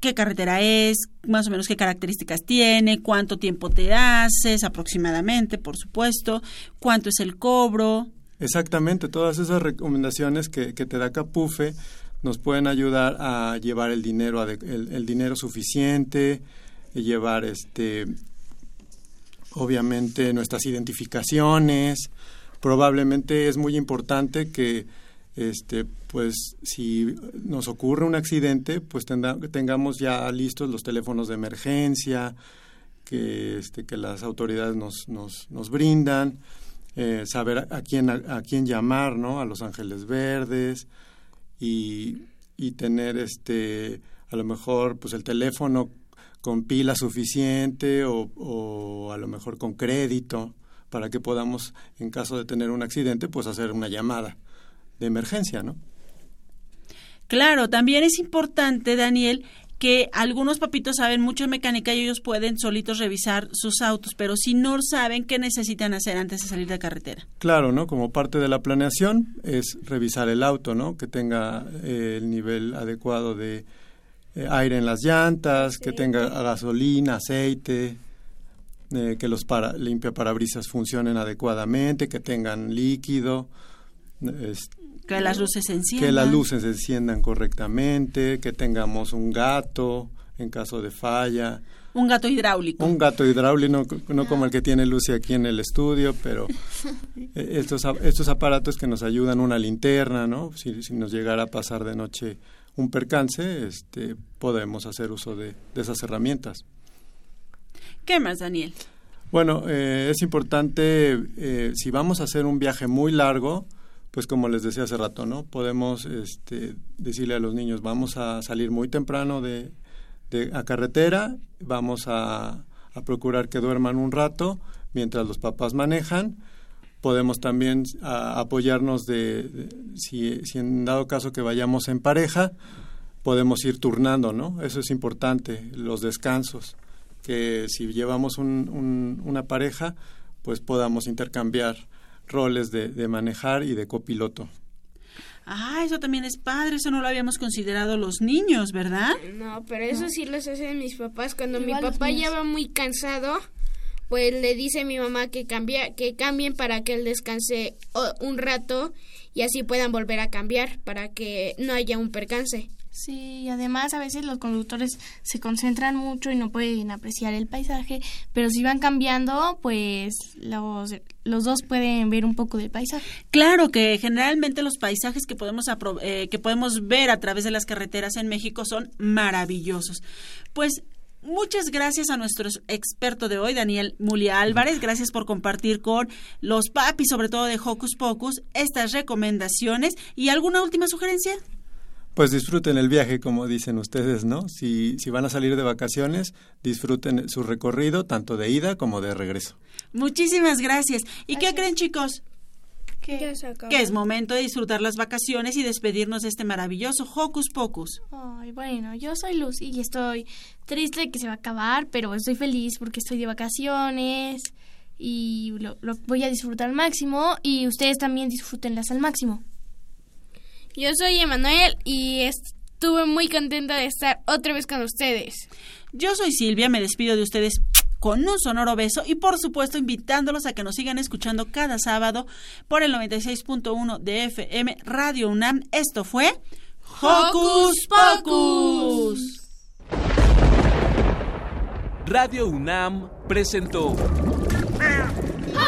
qué carretera es, más o menos qué características tiene, cuánto tiempo te haces aproximadamente, por supuesto, cuánto es el cobro. Exactamente, todas esas recomendaciones que, que te da Capufe nos pueden ayudar a llevar el dinero el, el dinero suficiente, y llevar este obviamente nuestras identificaciones. Probablemente es muy importante que este pues si nos ocurre un accidente, pues tenda- tengamos ya listos los teléfonos de emergencia que este que las autoridades nos nos, nos brindan eh, saber a, quién a, a quién llamar no a los ángeles verdes y, y tener este a lo mejor pues el teléfono con pila suficiente o, o a lo mejor con crédito para que podamos en caso de tener un accidente pues hacer una llamada de emergencia no Claro, también es importante, Daniel, que algunos papitos saben mucho de mecánica y ellos pueden solitos revisar sus autos, pero si no saben qué necesitan hacer antes de salir de carretera. Claro, ¿no? Como parte de la planeación es revisar el auto, ¿no? Que tenga eh, el nivel adecuado de eh, aire en las llantas, que tenga gasolina, aceite, eh, que los para, limpiaparabrisas funcionen adecuadamente, que tengan líquido, es- Que las luces se enciendan. que las luces se enciendan correctamente, que tengamos un gato en caso de falla. Un gato hidráulico. Un gato hidráulico, no, no como el que tiene Lucy aquí en el estudio, pero (laughs) eh, estos, a- estos aparatos que nos ayudan, una linterna, ¿no? Si, si nos llegara a pasar de noche un percance, este, podemos hacer uso de, de esas herramientas. ¿Qué más, Daniel? Bueno, eh, es importante, eh, si vamos a hacer un viaje muy largo, pues como les decía hace rato, ¿no? Podemos este, decirle a los niños, vamos a salir muy temprano de, a carretera, vamos a, procurar que duerman un rato mientras los papás manejan. Podemos también apoyarnos de, de- si, si en dado caso que vayamos en pareja, podemos ir turnando, ¿no? Eso es importante, los descansos, que si llevamos un- un- una pareja, pues podamos intercambiar roles de, de manejar y de copiloto. Ah, eso también es padre, eso no lo habíamos considerado los niños, ¿verdad? No, pero eso sí los hacen mis papás. Cuando Igual mi papá ya va muy cansado, pues le dice a mi mamá que cambia, que cambien para que él descanse o- un rato y así puedan volver a cambiar para que no haya un percance. Sí, y además a veces los conductores se concentran mucho y no pueden apreciar el paisaje, pero si van cambiando, pues los, los dos pueden ver un poco del paisaje. Claro que generalmente los paisajes que podemos eh, que podemos ver a través de las carreteras en México son maravillosos. Pues muchas gracias a nuestro experto de hoy, Daniel Mulia Álvarez. Gracias por compartir con los papis, sobre todo de Hocus Pocus, estas recomendaciones. ¿Y alguna última sugerencia? Pues disfruten el viaje, como dicen ustedes, ¿no? Si, si van a salir de vacaciones, disfruten su recorrido, tanto de ida como de regreso. Muchísimas gracias. ¿Y qué creen, chicos? Ya se acabó. Que es momento de disfrutar las vacaciones y despedirnos de este maravilloso Hocus Pocus. Ay, bueno, yo soy Lucy y estoy triste de que se va a acabar, pero estoy feliz porque estoy de vacaciones y lo, lo voy a disfrutar al máximo y ustedes también disfrútenlas al máximo. Yo soy Emanuel y estuve muy contenta de estar otra vez con ustedes. Yo soy Silvia, me despido de ustedes con un sonoro beso y por supuesto invitándolos a que nos sigan escuchando cada sábado por el 96.1 de FM Radio UNAM. Esto fue Hocus Pocus. Radio UNAM presentó